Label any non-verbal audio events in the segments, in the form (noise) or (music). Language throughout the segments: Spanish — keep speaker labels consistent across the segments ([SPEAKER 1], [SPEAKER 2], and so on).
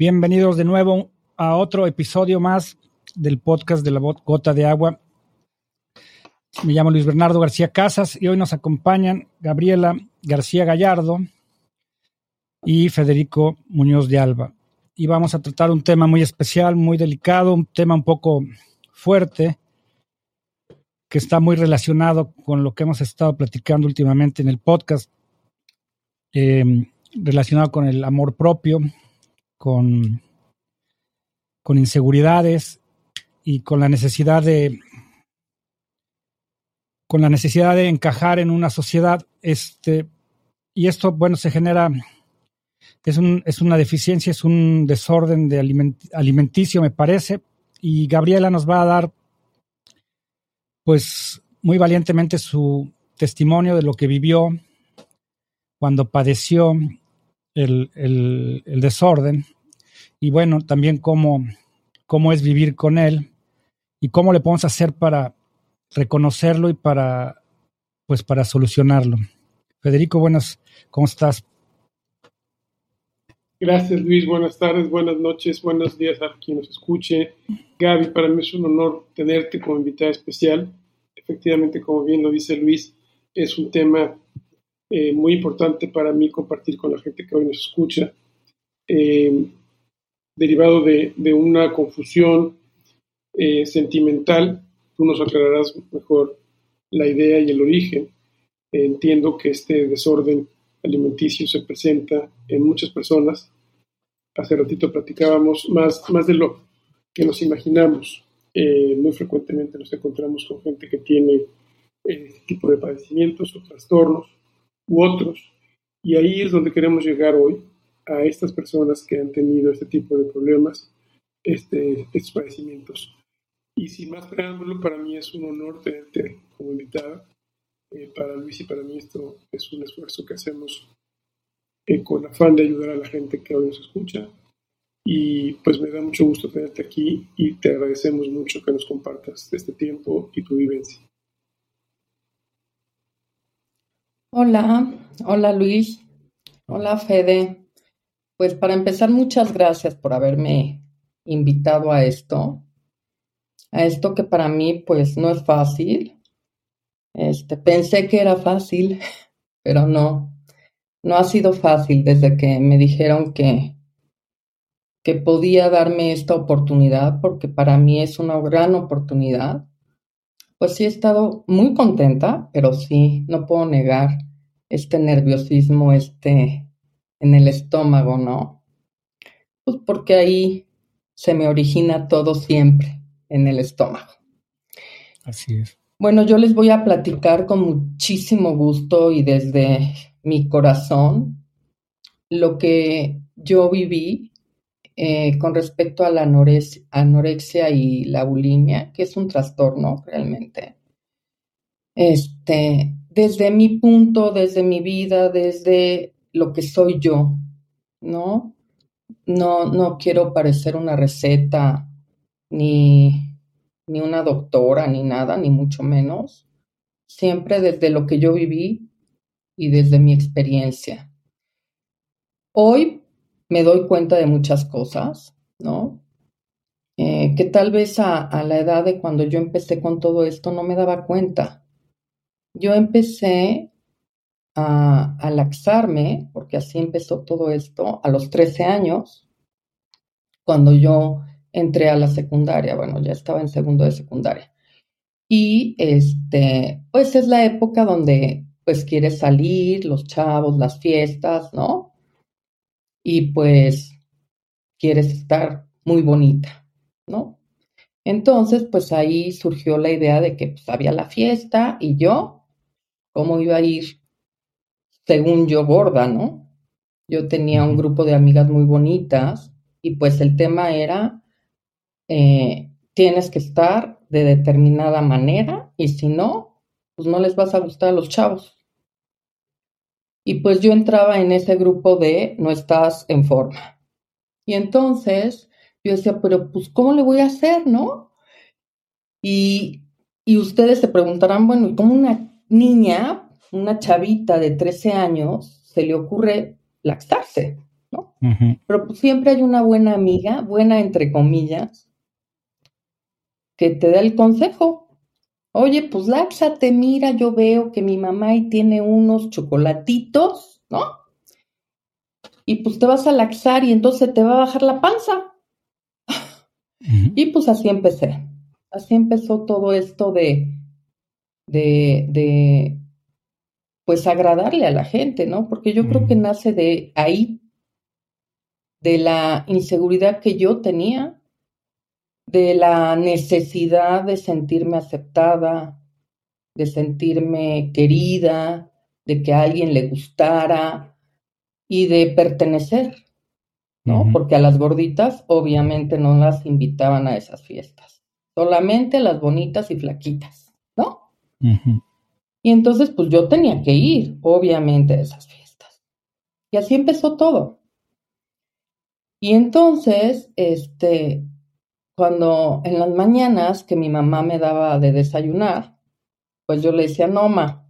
[SPEAKER 1] Bienvenidos de nuevo a otro episodio más del podcast de la Gota de Agua. Me llamo Luis Bernardo García Casas y hoy nos acompañan Gabriela García Gallardo y Federico Muñoz de Alba. Y vamos a tratar un tema muy especial, muy delicado, un tema un poco fuerte, que está muy relacionado con lo que hemos estado platicando últimamente en el podcast, eh, relacionado con el amor propio, con, con inseguridades y con la necesidad de con la necesidad de encajar en una sociedad este y esto bueno se genera es, un, es una deficiencia es un desorden de alimenticio me parece. Y Gabriela nos va a dar pues muy valientemente su testimonio de lo que vivió cuando padeció el, desorden y bueno, también cómo, cómo es vivir con él y cómo le podemos hacer para reconocerlo y para pues para solucionarlo. Federico, buenas, ¿cómo estás?
[SPEAKER 2] Gracias Luis, buenas tardes, buenas noches, buenos días a quien nos escuche. Gaby, para mí es un honor tenerte como invitada especial. Efectivamente, como bien lo dice Luis, es un tema eh, muy importante para mí compartir con la gente que hoy nos escucha, eh, derivado de, una confusión eh, sentimental. Tú nos aclararás mejor la idea y el origen. entiendo que este desorden alimenticio se presenta en muchas personas. Hace ratito platicábamos más, más de lo que nos imaginamos. muy frecuentemente nos encontramos con gente que tiene este tipo de padecimientos o trastornos u otros. Y ahí es donde queremos llegar hoy, a estas personas que han tenido este tipo de problemas, este, estos padecimientos. Y sin más preámbulo, para mí es un honor tenerte como invitada. Eh, para Luis y para mí esto es un esfuerzo que hacemos eh, con afán de ayudar a la gente que hoy nos escucha. Y pues me da mucho gusto tenerte aquí y te agradecemos mucho que nos compartas este tiempo y tu vivencia.
[SPEAKER 3] Hola, hola Luis, hola Fede. Pues para empezar, muchas gracias por haberme invitado a esto, a esto que para mí pues no es fácil. Este, pensé que era fácil, (laughs) pero no, no ha sido fácil desde que me dijeron que, que podía darme esta oportunidad, porque para mí es una gran oportunidad pues sí he estado muy contenta, pero sí, no puedo negar este nerviosismo, este en el estómago, ¿no? Pues porque ahí se me origina todo siempre en el estómago.
[SPEAKER 1] Así es.
[SPEAKER 3] Bueno, yo les voy a platicar con muchísimo gusto y desde mi corazón lo que yo viví eh, con respecto a la anorexia y la bulimia, que es un trastorno realmente. Este, desde mi punto, desde mi vida, desde lo que soy yo, ¿no? No, no quiero parecer una receta, ni, ni una doctora, ni nada, ni mucho menos. Siempre desde lo que yo viví y desde mi experiencia. Hoy me doy cuenta de muchas cosas, ¿no? Eh, que tal vez a, la edad de cuando yo empecé con todo esto no me daba cuenta. Yo empecé a, a laxarme, porque así empezó todo esto, a los 13 años, cuando yo entré a la secundaria, bueno, ya estaba en segundo de secundaria. Y este, pues es la época donde pues quieres salir, los chavos, las fiestas, ¿no? Y pues quieres estar muy bonita, ¿no? Entonces, pues ahí surgió la idea de que pues, había la fiesta y yo, ¿cómo iba a ir? Según yo, gorda, ¿no? Yo tenía un grupo de amigas muy bonitas y pues el tema era, eh, tienes que estar de determinada manera y si no, pues no les vas a gustar a los chavos. Y pues yo entraba en ese grupo de no estás en forma. Y entonces yo decía, pero pues ¿cómo le voy a hacer, no? Y, y ustedes se preguntarán, bueno, ¿y cómo una niña, una chavita de 13 años, se le ocurre laxarse, no? Pero pues, siempre hay una buena amiga, buena entre comillas, que te da el consejo. Oye, pues láxate, mira, yo veo que mi mamá ahí tiene unos chocolatitos, ¿no? Y pues te vas a laxar y entonces te va a bajar la panza. Y pues así empecé. Así empezó todo esto de, de, de, pues agradarle a la gente, ¿no? Porque yo creo que nace de ahí, de la inseguridad que yo tenía, de la necesidad de sentirme aceptada, de sentirme querida, de que a alguien le gustara y de pertenecer, ¿no? Porque a las gorditas obviamente no las invitaban a esas fiestas, solamente a las bonitas y flaquitas, ¿no? Y entonces, pues yo tenía que ir, obviamente, a esas fiestas. Y así empezó todo. Y entonces, este, cuando en las mañanas que mi mamá me daba de desayunar, pues yo le decía, no, ma,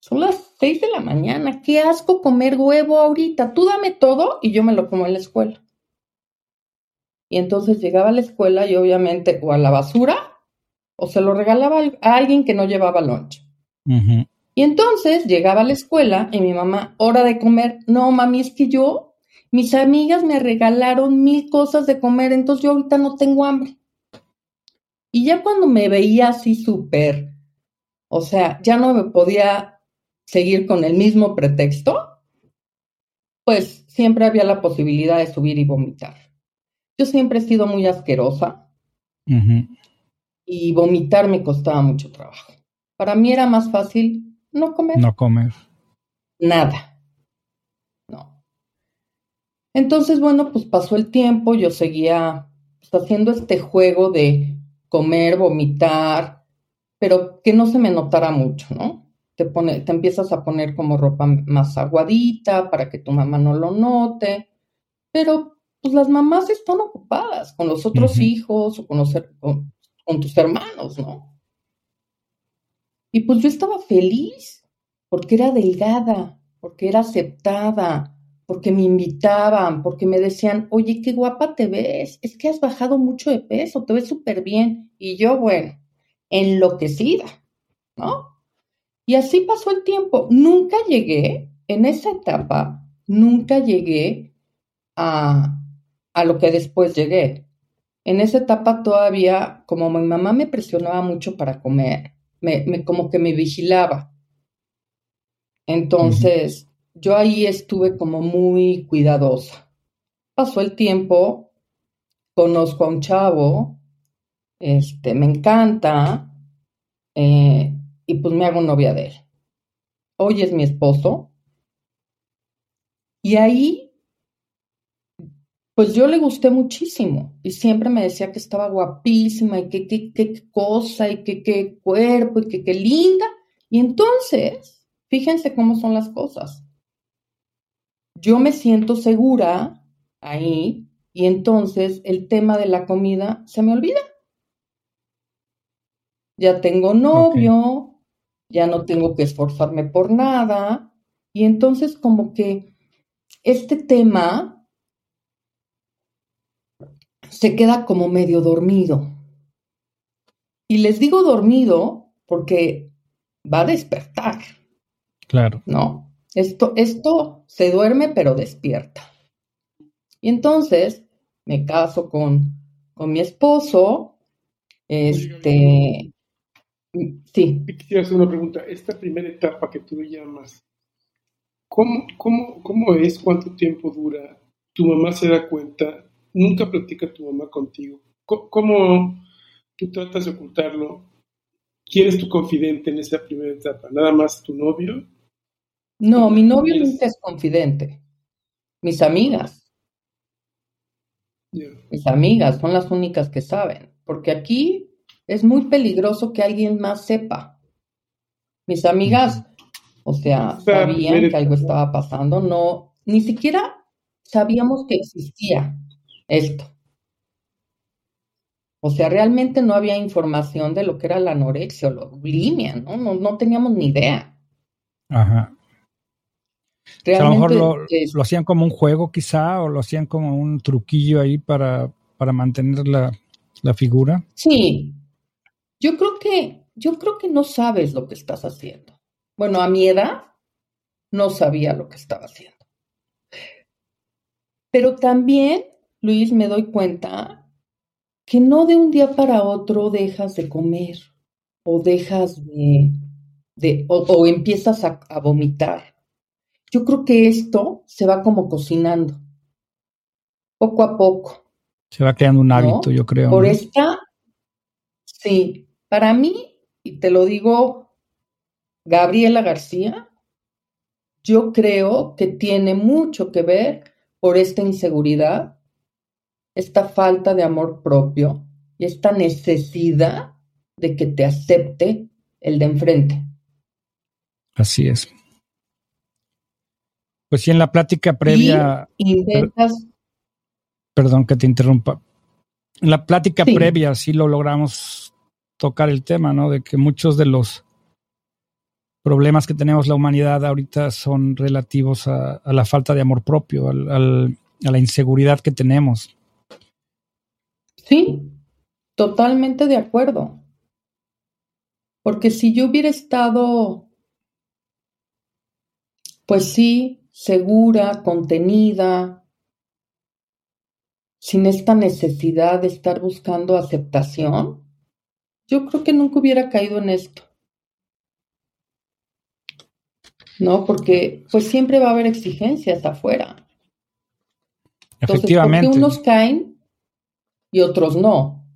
[SPEAKER 3] son las seis de la mañana, qué asco comer huevo ahorita, tú dame todo y yo me lo como en la escuela. Y entonces llegaba a la escuela y obviamente o a la basura o se lo regalaba a alguien que no llevaba lunch. Y entonces llegaba a la escuela y mi mamá, hora de comer, no, mami, es que yo, mis amigas me regalaron mil cosas de comer, entonces yo ahorita no tengo hambre. Y ya cuando me veía así súper, o sea, ya no me podía seguir con el mismo pretexto, pues siempre había la posibilidad de subir y vomitar. Yo siempre he sido muy asquerosa y vomitar me costaba mucho trabajo. Para mí era más fácil no comer.
[SPEAKER 1] No comer.
[SPEAKER 3] Nada. Entonces, bueno, pues pasó el tiempo, yo seguía pues, haciendo este juego de comer, vomitar, pero que no se me notara mucho, ¿no? Te, pone, te empiezas a poner como ropa más aguadita para que tu mamá no lo note, pero pues las mamás están ocupadas con los otros hijos o con, los, con, con tus hermanos, ¿no? Y pues yo estaba feliz porque era delgada, porque era aceptada, porque me invitaban, porque me decían, oye, qué guapa te ves, es que has bajado mucho de peso, te ves súper bien. Y yo, bueno, enloquecida, ¿no? Y así pasó el tiempo. Nunca llegué, en esa etapa, nunca llegué a, a lo que después llegué. En esa etapa todavía, como mi mamá me presionaba mucho para comer, me, como que me vigilaba. Entonces, yo ahí estuve como muy cuidadosa. Pasó el tiempo, conozco a un chavo, este, me encanta, eh, y pues me hago novia de él. Hoy es mi esposo. Y ahí pues yo le gusté muchísimo y siempre me decía que estaba guapísima y que qué cosa y que qué cuerpo y que qué linda. Y entonces, fíjense cómo son las cosas. Yo me siento segura ahí y entonces el tema de la comida se me olvida. Ya tengo novio, ya no tengo que esforzarme por nada y entonces como que este tema se queda como medio dormido. Y les digo dormido porque va a despertar.
[SPEAKER 1] Claro.
[SPEAKER 3] ¿No? Esto, esto se duerme pero despierta. Y entonces me caso con, con mi esposo. Este. Sí.
[SPEAKER 2] Quisiera hacer una pregunta. Esta primera etapa que tú llamas, ¿cómo, cómo, cómo es? ¿Cuánto tiempo dura? ¿Tu mamá se da cuenta? nunca platica tu mamá contigo. ¿Cómo tú tratas de ocultarlo? ¿Quién es tu confidente en esa primera etapa? ¿Nada más tu novio?
[SPEAKER 3] No, mi novio nunca es confidente. Mis amigas. Mis amigas son las únicas que saben. Porque aquí es muy peligroso que alguien más sepa. Mis amigas, o sea, sabían que algo estaba pasando, no, ni siquiera sabíamos que existía esto. O sea, realmente no había información de lo que era la anorexia o la bulimia, ¿no? No, no teníamos ni idea.
[SPEAKER 1] Ajá. A lo mejor lo, hacían como un juego quizá o lo hacían como un truquillo ahí para, para mantener la, la figura.
[SPEAKER 3] Sí, yo creo que yo creo que no sabes lo que estás haciendo. Bueno, a mi edad no sabía lo que estaba haciendo. Pero también, Luis, me doy cuenta que no de un día para otro dejas de comer o dejas de, de o, empiezas a, vomitar. Yo creo que esto se va como cocinando, poco a poco.
[SPEAKER 1] Se va creando un hábito, yo creo.
[SPEAKER 3] Por esta, sí, para mí, y te lo digo, Gabriela García, yo creo que tiene mucho que ver por esta inseguridad, esta falta de amor propio y esta necesidad de que te acepte el de enfrente.
[SPEAKER 1] Así es. Pues sí, en la plática previa. Perdón que te interrumpa. En la plática previa sí lo logramos tocar el tema, ¿no? De que muchos de los problemas que tenemos la humanidad ahorita son relativos a, la falta de amor propio, al, a la inseguridad que tenemos.
[SPEAKER 3] Sí, totalmente de acuerdo. Porque si yo hubiera estado, pues sí, segura, contenida, sin esta necesidad de estar buscando aceptación, yo creo que nunca hubiera caído en esto. ¿no? Porque pues siempre va a haber exigencias afuera. Efectivamente. ¿por unos caen y otros no?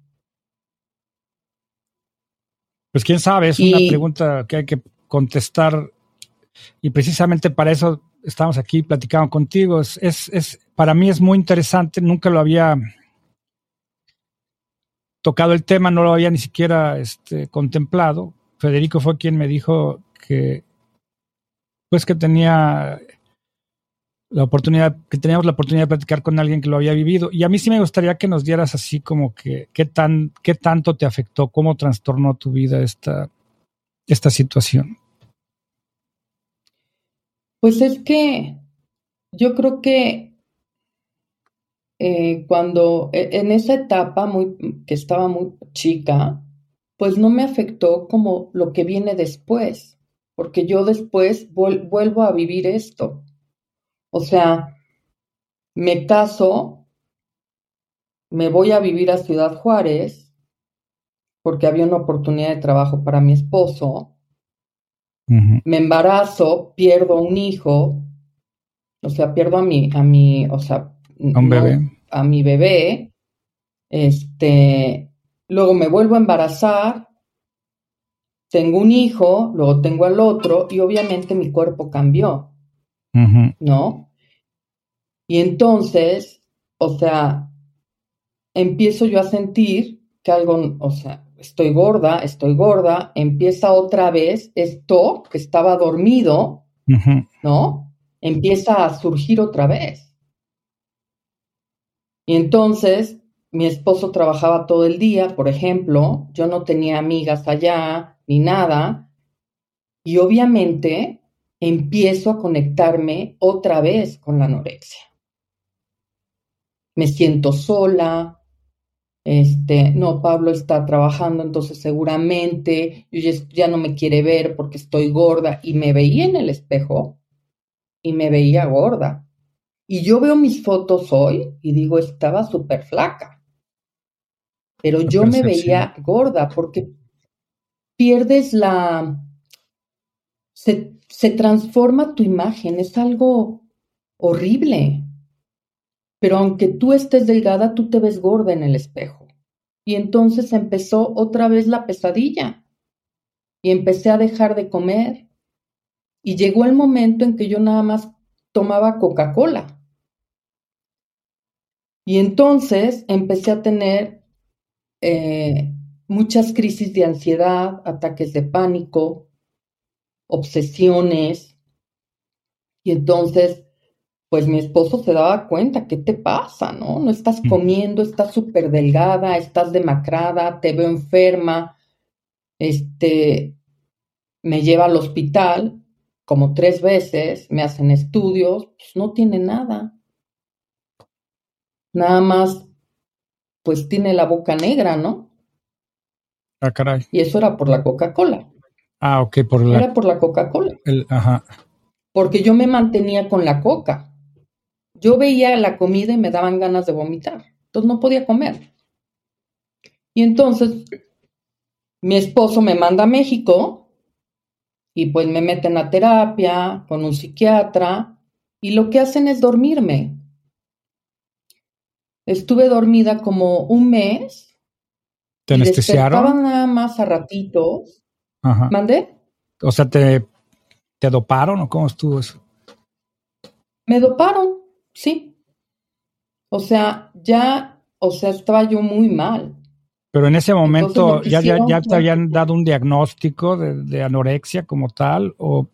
[SPEAKER 1] Pues quién sabe, es una pregunta que hay que contestar y precisamente para eso estamos aquí platicando contigo. Es, es, es, para mí es muy interesante, nunca lo había tocado el tema, no lo había ni siquiera este, contemplado. Federico fue quien me dijo que pues que tenía la oportunidad, que teníamos la oportunidad de platicar con alguien que lo había vivido. Y a mí sí me gustaría que nos dieras así como que qué tan, qué tanto te afectó, cómo trastornó tu vida esta, esta situación.
[SPEAKER 3] Pues es que yo creo que eh, cuando e, en esa etapa muy, que estaba muy chica, pues no me afectó como lo que viene después porque yo después vuelvo a vivir esto. O sea, me caso, me voy a vivir a Ciudad Juárez, porque había una oportunidad de trabajo para mi esposo, me embarazo, pierdo un hijo, o sea, pierdo a mi, a mi, o sea, a mi bebé, este, luego me vuelvo a embarazar, tengo un hijo, luego tengo al otro y obviamente mi cuerpo cambió, ¿no? Y entonces, o sea, empiezo yo a sentir que algo, o sea, estoy gorda, estoy gorda, empieza otra vez esto que estaba dormido, ¿no? Empieza a surgir otra vez. Y entonces mi esposo trabajaba todo el día, por ejemplo, yo no tenía amigas allá, ni nada. Y obviamente empiezo a conectarme otra vez con la anorexia. Me siento sola. Este, no, Pablo está trabajando, entonces seguramente ya, ya no me quiere ver porque estoy gorda. Y me veía en el espejo y me veía gorda. Y yo veo mis fotos hoy y digo, estaba súper flaca. Pero yo me veía gorda porque pierdes la... Se, se transforma tu imagen, es algo horrible. Pero aunque tú estés delgada, tú te ves gorda en el espejo. Y entonces empezó otra vez la pesadilla. Y empecé a dejar de comer. Y llegó el momento en que yo nada más tomaba Coca-Cola. Y entonces empecé a tener eh, muchas crisis de ansiedad, ataques de pánico, obsesiones. Y entonces, pues mi esposo se daba cuenta, ¿qué te pasa? ¿No? No estás mm. comiendo, estás súper delgada, estás demacrada, te veo enferma. Este, me lleva al hospital como tres veces, me hacen estudios, pues no tiene nada. Nada más, pues tiene la boca negra, ¿no?
[SPEAKER 1] Ah, caray.
[SPEAKER 3] Y eso era por la Coca-Cola.
[SPEAKER 1] Ah, ok, por la.
[SPEAKER 3] Era por la Coca-Cola.
[SPEAKER 1] Ajá.
[SPEAKER 3] Porque yo me mantenía con la coca. Yo veía la comida y me daban ganas de vomitar. Entonces no podía comer. Y entonces mi esposo me manda a México y pues me meten a terapia con un psiquiatra y lo que hacen es dormirme. Estuve dormida como un mes.
[SPEAKER 1] ¿Te anestesiaron?
[SPEAKER 3] nada más a ratitos. Ajá. ¿Mandé?
[SPEAKER 1] O sea, ¿te, ¿te doparon o cómo estuvo eso?
[SPEAKER 3] Me doparon, sí. O sea, ya, o sea, estaba yo muy mal.
[SPEAKER 1] Pero en ese momento ya, ya, te habían dado un diagnóstico de, anorexia como tal o...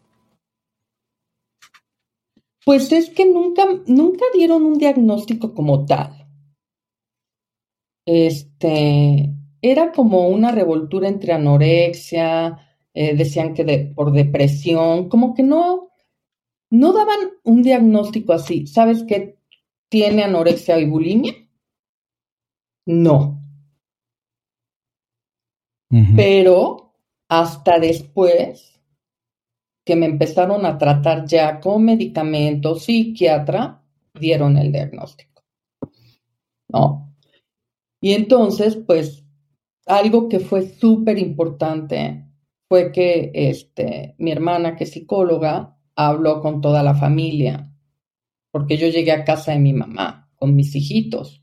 [SPEAKER 3] Pues es que nunca, nunca dieron un diagnóstico como tal. Este, era como una revoltura entre anorexia, eh, decían que de, por depresión, como que no, no daban un diagnóstico así. ¿Sabes qué tiene anorexia y bulimia? No. Pero hasta después que me empezaron a tratar ya con medicamentos, psiquiatra, dieron el diagnóstico. ¿No? Y entonces, pues, algo que fue súper importante fue que este, mi hermana, que es psicóloga, habló con toda la familia, porque yo llegué a casa de mi mamá con mis hijitos.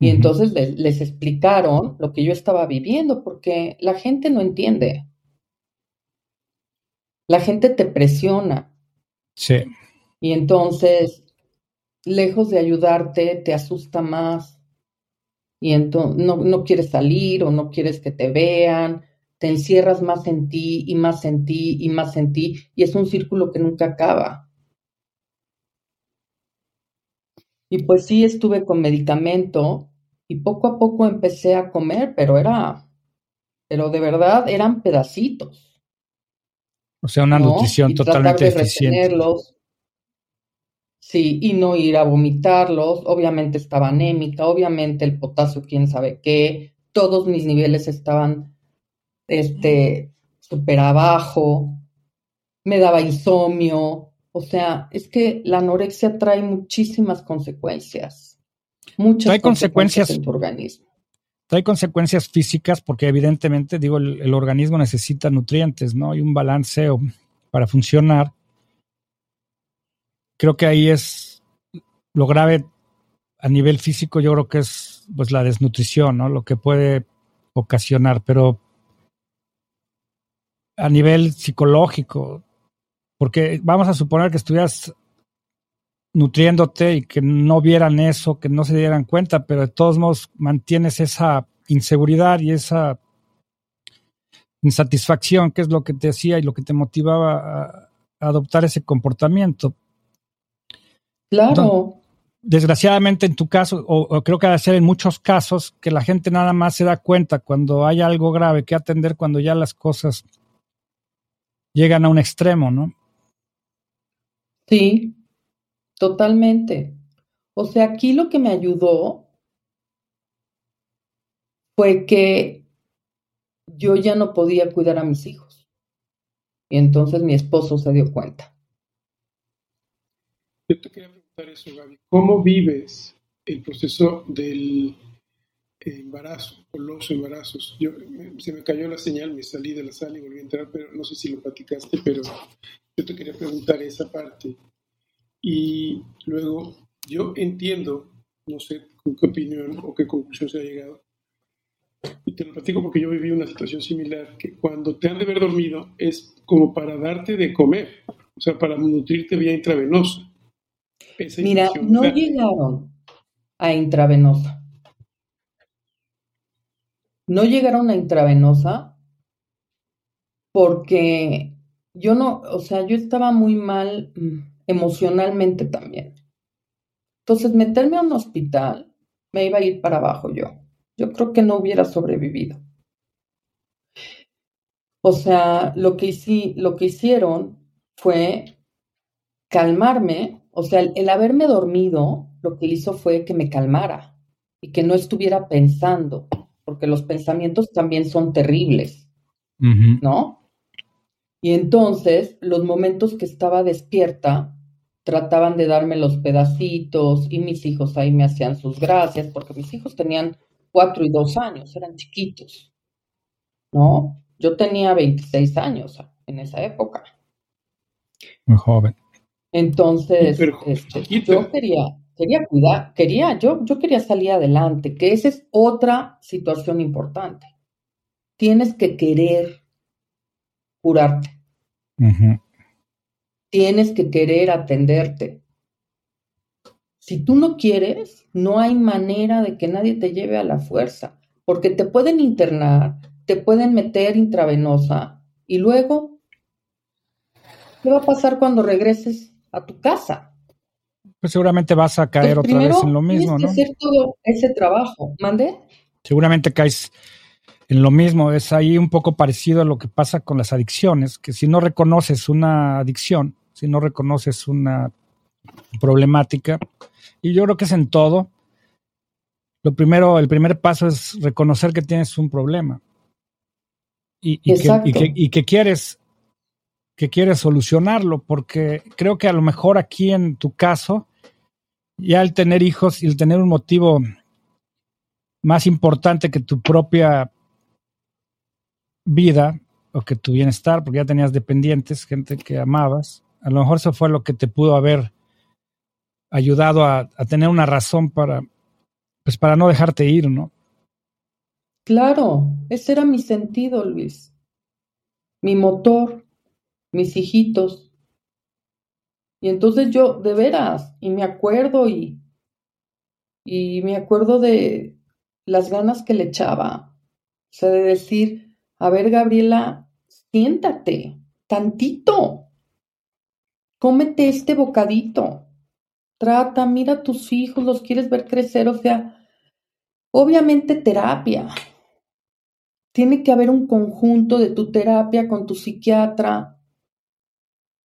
[SPEAKER 3] Y entonces les, explicaron lo que yo estaba viviendo, porque la gente no entiende. La gente te presiona.
[SPEAKER 1] Sí.
[SPEAKER 3] Y entonces, lejos de ayudarte, te asusta más. Y entonces no, no quieres salir o no quieres que te vean, te encierras más en ti y más en ti y más en ti. Y es un círculo que nunca acaba. Y pues sí, estuve con medicamento y poco a poco empecé a comer, pero era, pero de verdad eran pedacitos.
[SPEAKER 1] O sea, una nutrición y totalmente tratar de Retenerlos.
[SPEAKER 3] Sí, y no ir a vomitarlos. Obviamente estaba anémica, obviamente el potasio, quién sabe qué. Todos mis niveles estaban este súper abajo. Me daba insomnio. O sea, es que la anorexia trae muchísimas consecuencias. Muchas
[SPEAKER 1] trae consecuencias,
[SPEAKER 3] en tu organismo.
[SPEAKER 1] Trae consecuencias físicas porque evidentemente, digo, el, organismo necesita nutrientes, ¿no? Hay un balanceo para funcionar. Creo que ahí es lo grave a nivel físico, yo creo que es pues la desnutrición, ¿no? Lo que puede ocasionar, pero a nivel psicológico, porque vamos a suponer que estuvieras nutriéndote y que no vieran eso, que no se dieran cuenta, pero de todos modos mantienes esa inseguridad y esa insatisfacción, que es lo que te hacía y lo que te motivaba a, adoptar ese comportamiento.
[SPEAKER 3] Claro.
[SPEAKER 1] desgraciadamente en tu caso, o, creo que debe ser en muchos casos, que la gente nada más se da cuenta cuando hay algo grave que atender, cuando ya las cosas llegan a un extremo, ¿no?
[SPEAKER 3] Sí, Totalmente. O sea, aquí lo que me ayudó fue que yo ya no podía cuidar a mis hijos. Y entonces mi esposo se dio cuenta.
[SPEAKER 2] Yo te quería preguntar eso, Gaby. ¿Cómo vives el proceso del embarazo o los embarazos? Yo, se me cayó la señal, me salí de la sala y volví a entrar, pero no sé si lo platicaste, pero yo te quería preguntar esa parte. Y luego yo entiendo, no sé con qué opinión o qué conclusión se ha llegado, y te lo platico porque yo viví una situación similar, que cuando te han de haber dormido es como para darte de comer, o sea, para nutrirte vía intravenosa.
[SPEAKER 3] Mira, no llegaron a intravenosa. No llegaron a intravenosa porque yo no, o sea, yo estaba muy mal mm, emocionalmente también. Entonces, meterme a un hospital me iba a ir para abajo yo. Yo creo que no hubiera sobrevivido. O sea, lo que, lo que hicieron fue calmarme, o sea, el, haberme dormido lo que hizo fue que me calmara y que no estuviera pensando, porque los pensamientos también son terribles, ¿no? Y entonces, los momentos que estaba despierta, trataban de darme los pedacitos y mis hijos ahí me hacían sus gracias, porque mis hijos tenían cuatro y dos años, eran chiquitos, ¿no? Yo tenía 26 años en esa época.
[SPEAKER 1] Muy joven.
[SPEAKER 3] Entonces, este, yo quería, quería cuidar, quería, yo, yo quería salir adelante, que esa es otra situación importante. Tienes que querer curarte. Tienes que querer atenderte. Si tú no quieres, no hay manera de que nadie te lleve a la fuerza, porque te pueden internar, te pueden meter intravenosa y luego, ¿qué va a pasar cuando regreses a tu casa.
[SPEAKER 1] Pues seguramente vas a caer otra vez en lo mismo, ¿no?
[SPEAKER 3] hacer todo ese trabajo. ¿Mande?
[SPEAKER 1] Seguramente caes en lo mismo. Es ahí un poco parecido a lo que pasa con las adicciones, que si no reconoces una adicción, si no reconoces una problemática, y yo creo que es en todo, lo primero, el primer paso es reconocer que tienes un problema y, y que, quieres que quieres solucionarlo, porque creo que a lo mejor aquí en tu caso, ya el tener hijos y el tener un motivo más importante que tu propia vida o que tu bienestar, porque ya tenías dependientes, gente que amabas, a lo mejor eso fue lo que te pudo haber ayudado a, a tener una razón para, pues para no dejarte ir, ¿no?
[SPEAKER 3] Claro, ese era mi sentido, Luis. Mi motor mis hijitos. Y entonces yo, de veras, y me acuerdo y, y me acuerdo de las ganas que le echaba. O sea, de decir, a ver, Gabriela, siéntate tantito, cómete este bocadito, trata, mira a tus hijos, los quieres ver crecer, o sea, obviamente terapia. Tiene que haber un conjunto de tu terapia con tu psiquiatra,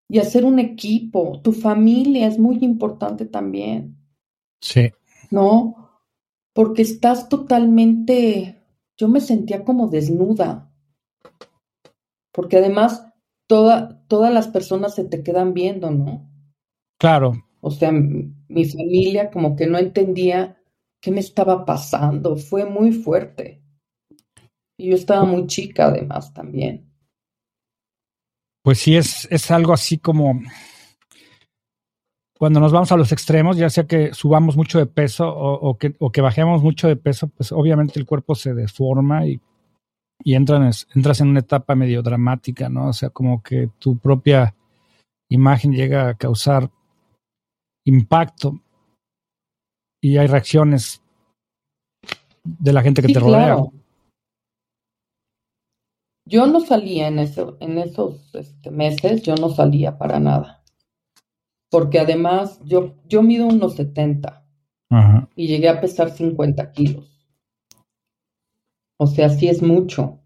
[SPEAKER 3] y hacer un equipo. Tu familia es muy importante también.
[SPEAKER 1] Sí.
[SPEAKER 3] ¿No? Porque estás totalmente, yo me sentía como desnuda. Porque además toda, todas las personas se te quedan viendo, ¿no?
[SPEAKER 1] Claro.
[SPEAKER 3] O sea, mi familia como que no entendía qué me estaba pasando. Fue muy fuerte. Y yo estaba muy chica además también
[SPEAKER 1] pues sí es, es algo así como cuando nos vamos a los extremos, ya sea que subamos mucho de peso o, que, o que, bajemos mucho de peso, pues obviamente el cuerpo se deforma y, y entras, entras en una etapa medio dramática, ¿no? O sea, como que tu propia imagen llega a causar impacto y hay reacciones de la gente que te rodea.
[SPEAKER 3] Yo no salía en, eso, en esos este, meses, yo no salía para nada. Porque además yo, yo mido unos 70 y llegué a pesar 50 kilos. O sea, sí es mucho.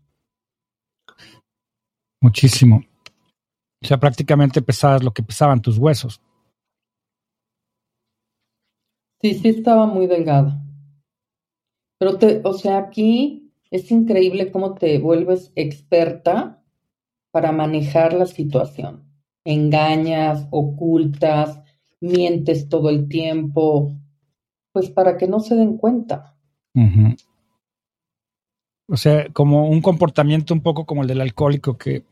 [SPEAKER 1] Muchísimo. O sea, prácticamente pesabas lo que pesaban tus huesos.
[SPEAKER 3] Sí, sí estaba muy delgada. Pero te, o sea, aquí es increíble cómo te vuelves experta para manejar la situación. Engañas, ocultas, mientes todo el tiempo, pues para que no se den cuenta.
[SPEAKER 1] O sea, como un comportamiento un poco como el del alcohólico que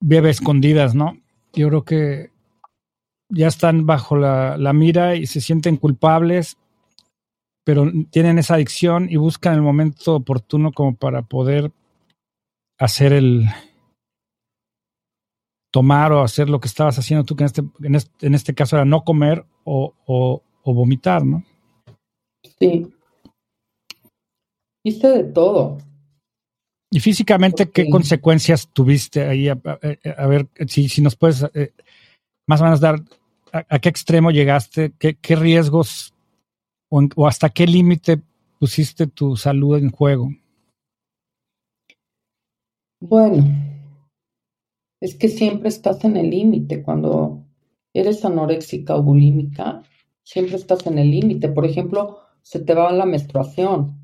[SPEAKER 1] bebe escondidas, ¿no? Yo creo que ya están bajo la, mira y se sienten culpables pero tienen esa adicción y buscan el momento oportuno como para poder hacer el tomar o hacer lo que estabas haciendo tú, que en este, en este, en este caso era no comer o, o, vomitar, ¿no?
[SPEAKER 3] Sí. Hice de todo.
[SPEAKER 1] Y físicamente, ¿qué consecuencias tuviste ahí? A, ver si, si, nos puedes eh, más o menos dar a, qué extremo llegaste, qué, qué riesgos o, hasta qué límite pusiste tu salud en juego?
[SPEAKER 3] Bueno, es que siempre estás en el límite. Cuando eres anoréxica o bulímica, siempre estás en el límite. Por ejemplo, se te va la menstruación.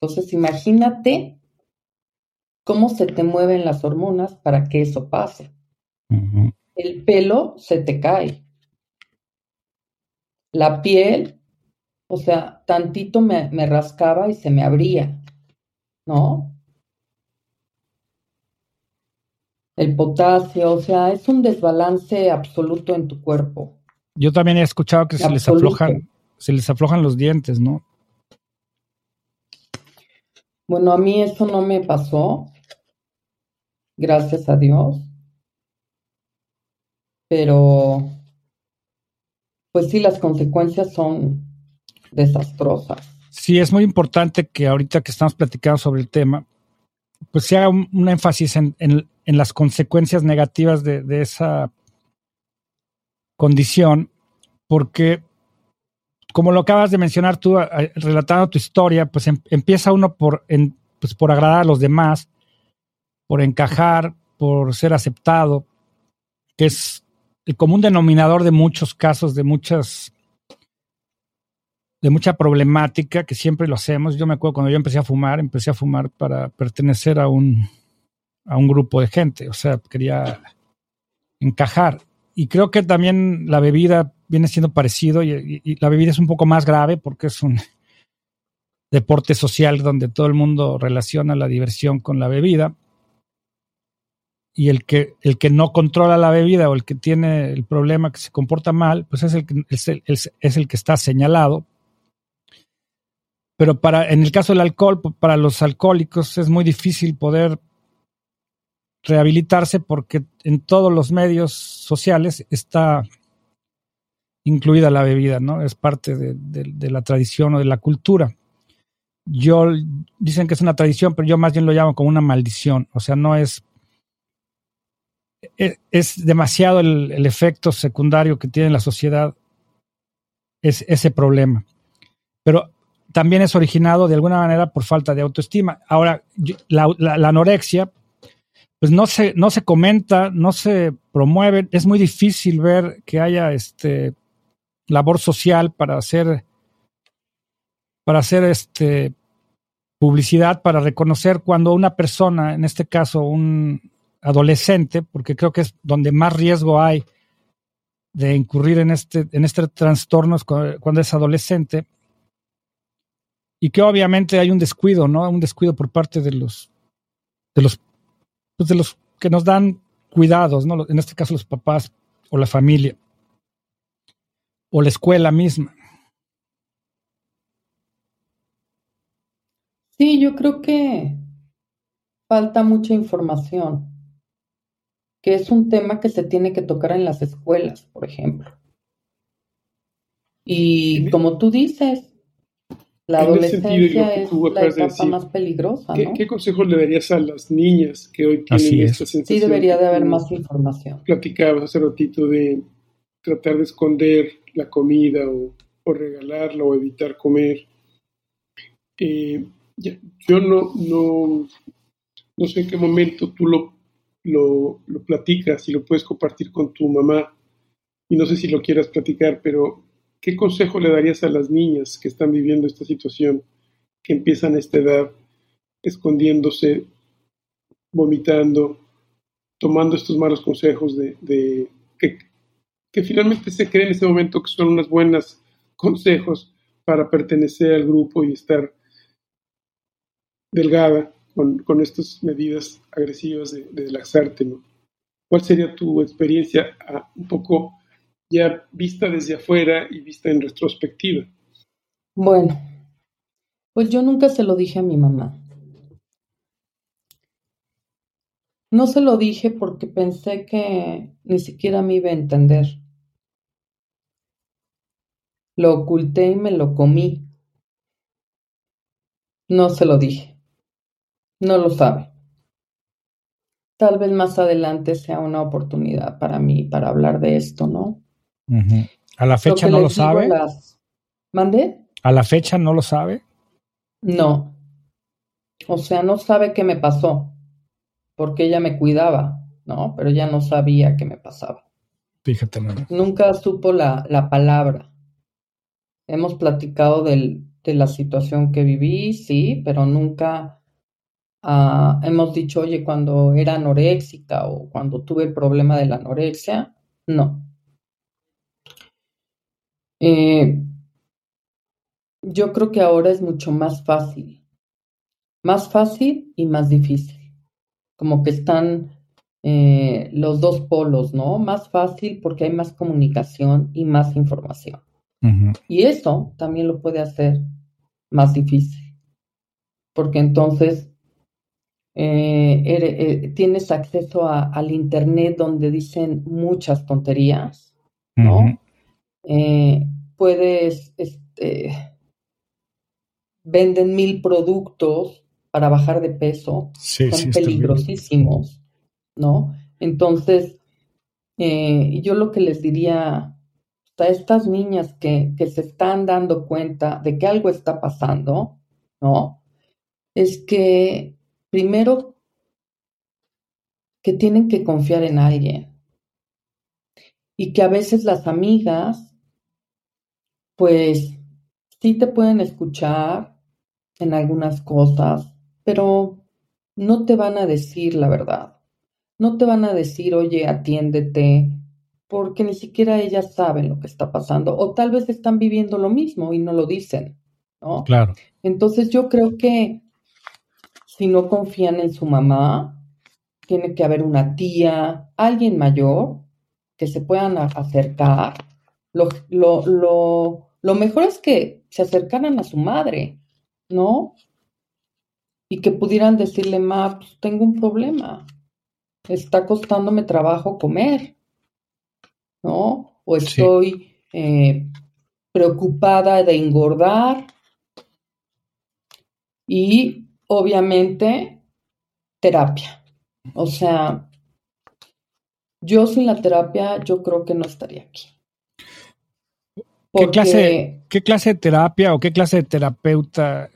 [SPEAKER 3] Entonces, imagínate cómo se te mueven las hormonas para que eso pase. El pelo se te cae. La piel, o sea, tantito me, me rascaba y se me abría, ¿no? El potasio, o sea, es un desbalance absoluto en tu cuerpo.
[SPEAKER 1] Yo también he escuchado que se les aflojan, se les aflojan los dientes, ¿no?
[SPEAKER 3] Bueno, a mí eso no me pasó, gracias a Dios, pero pues sí, las consecuencias son desastrosas.
[SPEAKER 1] Sí, es muy importante que ahorita que estamos platicando sobre el tema, pues se haga un, énfasis en, las consecuencias negativas de, esa condición, porque como lo acabas de mencionar tú, relatando tu historia, pues em, empieza uno por, pues por agradar a los demás, por encajar, por ser aceptado, que es el común denominador de muchos casos, de muchas de mucha problemática que siempre lo hacemos. Yo me acuerdo cuando yo empecé a fumar, empecé a fumar para pertenecer a un, a un grupo de gente, o sea, quería encajar. Y creo que también la bebida viene siendo parecido y, la bebida es un poco más grave porque es un deporte social donde todo el mundo relaciona la diversión con la bebida y el que, el que no controla la bebida o el que tiene el problema que se comporta mal, pues es el, es el, es el que está señalado. Pero para, en el caso del alcohol, para los alcohólicos es muy difícil poder rehabilitarse porque en todos los medios sociales está incluida la bebida, ¿no? Es parte de, la tradición o de la cultura. Yo dicen que es una tradición, pero yo más bien lo llamo como una maldición. O sea, no es e, es, demasiado el, efecto secundario que tiene la sociedad es ese problema. Pero también es originado de alguna manera por falta de autoestima. Ahora, la, anorexia, pues no se, no se comenta, no se promueve. Es muy difícil ver que haya este labor social para hacer para hacer este publicidad para reconocer cuando una persona, en este caso un, adolescente, porque creo que es donde más riesgo hay de incurrir en este, en este trastorno cuando es adolescente, y que obviamente hay un descuido, ¿no? Un descuido por parte de los, de los, pues de los que nos dan cuidados, ¿no? En este caso los papás o la familia o la escuela misma.
[SPEAKER 3] Sí, yo creo que falta mucha información que es un tema que se tiene que tocar en las escuelas, por ejemplo. Y como tú dices, la adolescencia es la etapa más peligrosa.
[SPEAKER 2] ¿Qué, ¿Qué consejos le darías a las niñas que hoy tienen esta sensación?
[SPEAKER 3] Sí, debería de haber más información.
[SPEAKER 2] Platicabas hace ratito de tratar de esconder la comida o, regalarla o evitar comer. Eh, yo no, no, no sé en qué momento tú lo lo, lo platicas y lo puedes compartir con tu mamá. Y no sé si lo quieras platicar, pero ¿qué consejo le darías a las niñas que están viviendo esta situación, que empiezan a esta edad escondiéndose, vomitando, tomando estos malos consejos de, que, finalmente se creen en ese momento que son unos buenos consejos para pertenecer al grupo y estar delgada con, estas medidas agresivas de, de laxarte. ¿Cuál sería tu experiencia ah, un poco ya vista desde afuera y vista en retrospectiva?
[SPEAKER 3] Bueno, pues yo nunca se lo dije a mi mamá. No se lo dije porque pensé que ni siquiera me iba a entender. Lo oculté y me lo comí. No se lo dije. No lo sabe. Tal vez más adelante sea una oportunidad para mí para hablar de esto, ¿no?
[SPEAKER 1] ¿A la fecha no lo sabe?
[SPEAKER 3] ¿Mande?
[SPEAKER 1] ¿A la fecha no lo sabe?
[SPEAKER 3] No. O sea, no sabe qué me pasó, porque ella me cuidaba. ¿no? Pero ya no sabía qué me pasaba.
[SPEAKER 1] Fíjate.
[SPEAKER 3] Nunca supo la, la palabra. Hemos platicado del, de la situación que viví, sí, pero nunca ah, hemos dicho, oye, cuando era anoréxica o cuando tuve el problema de la anorexia, no. Eh, yo creo que ahora es mucho más fácil, más fácil y más difícil, como que están eh, los dos polos, ¿no? Más fácil porque hay más comunicación y más información. Y eso también lo puede hacer más difícil, porque entonces eh, eh, tienes acceso al Internet donde dicen muchas tonterías, ¿no? Eh, puedes, este, venden mil productos para bajar de peso, son peligrosísimos, ¿no? Entonces, yo lo que les diría a estas niñas que, que se están dando cuenta de que algo está pasando, ¿no? Es que primero que tienen que confiar en alguien y que a veces las amigas, pues sí te pueden escuchar en algunas cosas, pero no te van a decir la verdad. No te van a decir, oye, atiéndete, porque ni siquiera ellas saben lo que está pasando o tal vez están viviendo lo mismo y no lo dicen, ¿no?
[SPEAKER 1] Claro.
[SPEAKER 3] Entonces yo creo que si no confían en su mamá, tiene que haber una tía, alguien mayor que se puedan acercar. Lo, lo, lo, lo mejor es que se acercaran a su madre, ¿no? Y que pudieran decirle, ma, pues tengo un problema. Está costándome trabajo comer ¿no? O estoy eh, preocupada de engordar. Y obviamente terapia. O sea, yo sin la terapia, yo creo que no estaría aquí.
[SPEAKER 1] ¿Qué, clase, ¿Qué clase de terapia o qué clase de terapeuta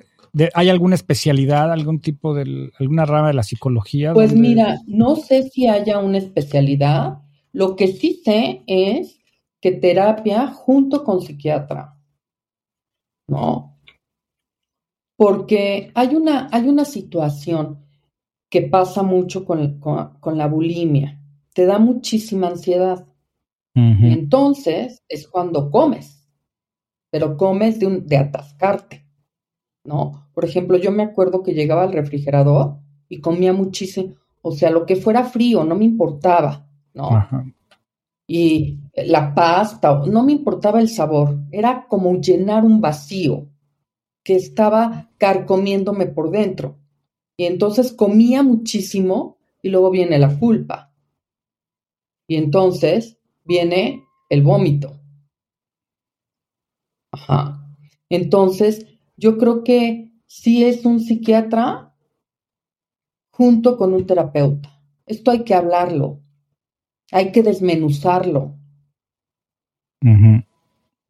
[SPEAKER 1] ¿Hay alguna especialidad, algún tipo de, alguna rama de la psicología?
[SPEAKER 3] Pues mira, no sé si haya una especialidad, lo que sí sé es que terapia junto con psiquiatra, ¿no? Porque hay una, hay una situación que pasa mucho con, la bulimia. Te da muchísima ansiedad. Y entonces es cuando comes, pero comes de, un, de atascarte, ¿no? Por ejemplo, yo me acuerdo que llegaba al refrigerador y comía muchísimo, o sea, lo que fuera frío, no me importaba ¿no? Y la pasta, no me importaba el sabor, era como llenar un vacío que estaba carcomiéndome por dentro. Y entonces comía muchísimo y luego viene la culpa. Y entonces viene el vómito. Ajá. Entonces, yo creo que sí es un psiquiatra junto con un terapeuta. Esto hay que hablarlo hay que desmenuzarlo.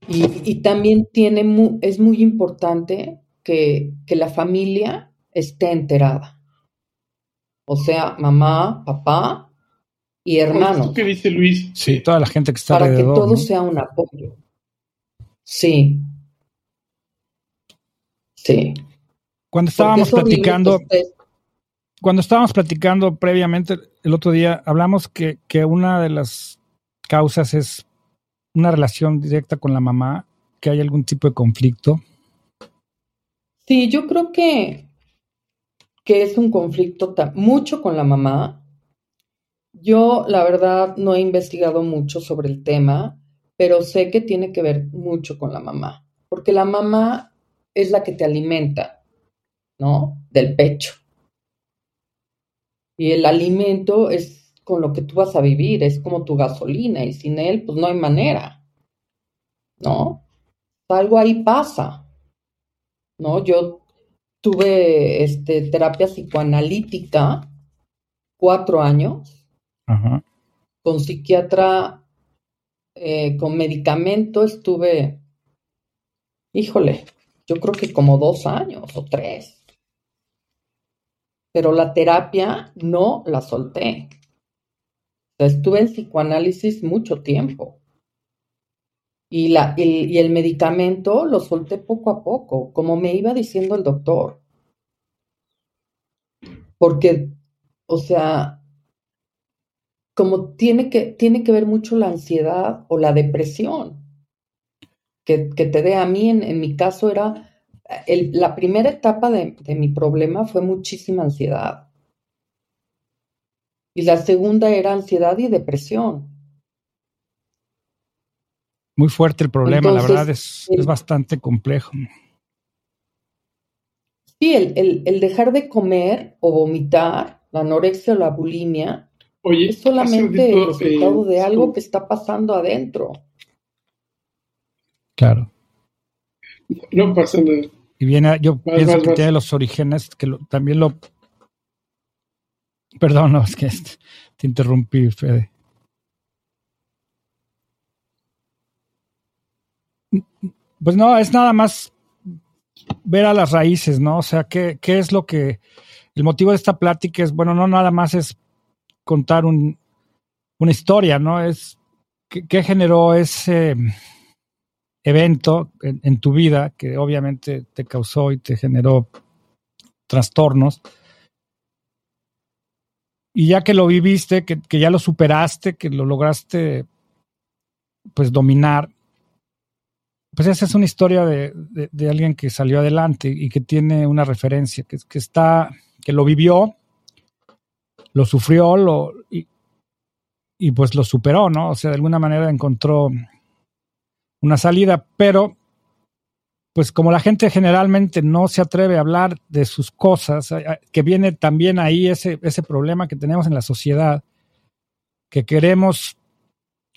[SPEAKER 3] y, también tiene es muy importante que, la familia esté enterada. O sea, mamá, papá y hermanos.
[SPEAKER 2] ¿Qué dice Luis?
[SPEAKER 1] Sí, toda la gente que está
[SPEAKER 3] Para que todo sea un apoyo. Sí. Sí.
[SPEAKER 1] Cuando estábamos platicando, cuando estábamos platicando previamente el otro día, hablamos que, una de las causas es una relación directa con la mamá, que hay algún tipo de conflicto.
[SPEAKER 3] Sí, yo creo que, que es un conflicto mucho con la mamá. Yo, la verdad, no he investigado mucho sobre el tema, pero sé que tiene que ver mucho con la mamá, porque la mamá es la que te alimenta, ¿no? Del pecho. Y el alimento es con lo que tú vas a vivir, es como tu gasolina y sin él pues no hay manera, ¿no? Algo ahí pasa, ¿no? Yo tuve este, terapia psicoanalítica cuatro años, con psiquiatra, eh, con medicamento estuve, híjole, yo creo que como dos años o tres pero la terapia no la solté. estuve en psicoanálisis mucho tiempo. Y, la, y el medicamento lo solté poco a poco, como me iba diciendo el doctor. Porque, o sea, como tiene que, tiene que ver mucho la ansiedad o la depresión que, que te dé. A mí, en, en mi caso, era el, la primera etapa de, de mi problema fue muchísima ansiedad. Y la segunda era ansiedad y depresión.
[SPEAKER 1] Muy fuerte el problema, la verdad es, es, bastante complejo.
[SPEAKER 3] Sí, el, el, el, dejar de comer o vomitar, la anorexia o la bulimia,
[SPEAKER 2] Oye,
[SPEAKER 3] es solamente el resultado eh, de algo que está pasando adentro.
[SPEAKER 1] Claro.
[SPEAKER 2] No pasa nada.
[SPEAKER 1] Y viene, yo vas, pienso vas, que vas. tiene los orígenes, que lo, también lo... Perdón, no, es que te interrumpí, Fede. Pues no, es nada más ver a las raíces, ¿no? O sea, ¿qué, qué es lo que... El motivo de esta plática es, bueno, no nada más es contar un, una historia, ¿no? Es qué, generó ese evento en, tu vida que obviamente te causó y te generó trastornos. Y ya que lo viviste, que, ya lo superaste, que lo lograste pues dominar, pues esa es una historia de, de, de, alguien que salió adelante y que tiene una referencia, que, que está, que lo vivió, lo sufrió, lo, y, pues lo superó, ¿no? O sea, de alguna manera encontró una salida, pero pues como la gente generalmente no se atreve a hablar de sus cosas, que viene también ahí ese, ese problema que tenemos en la sociedad, que queremos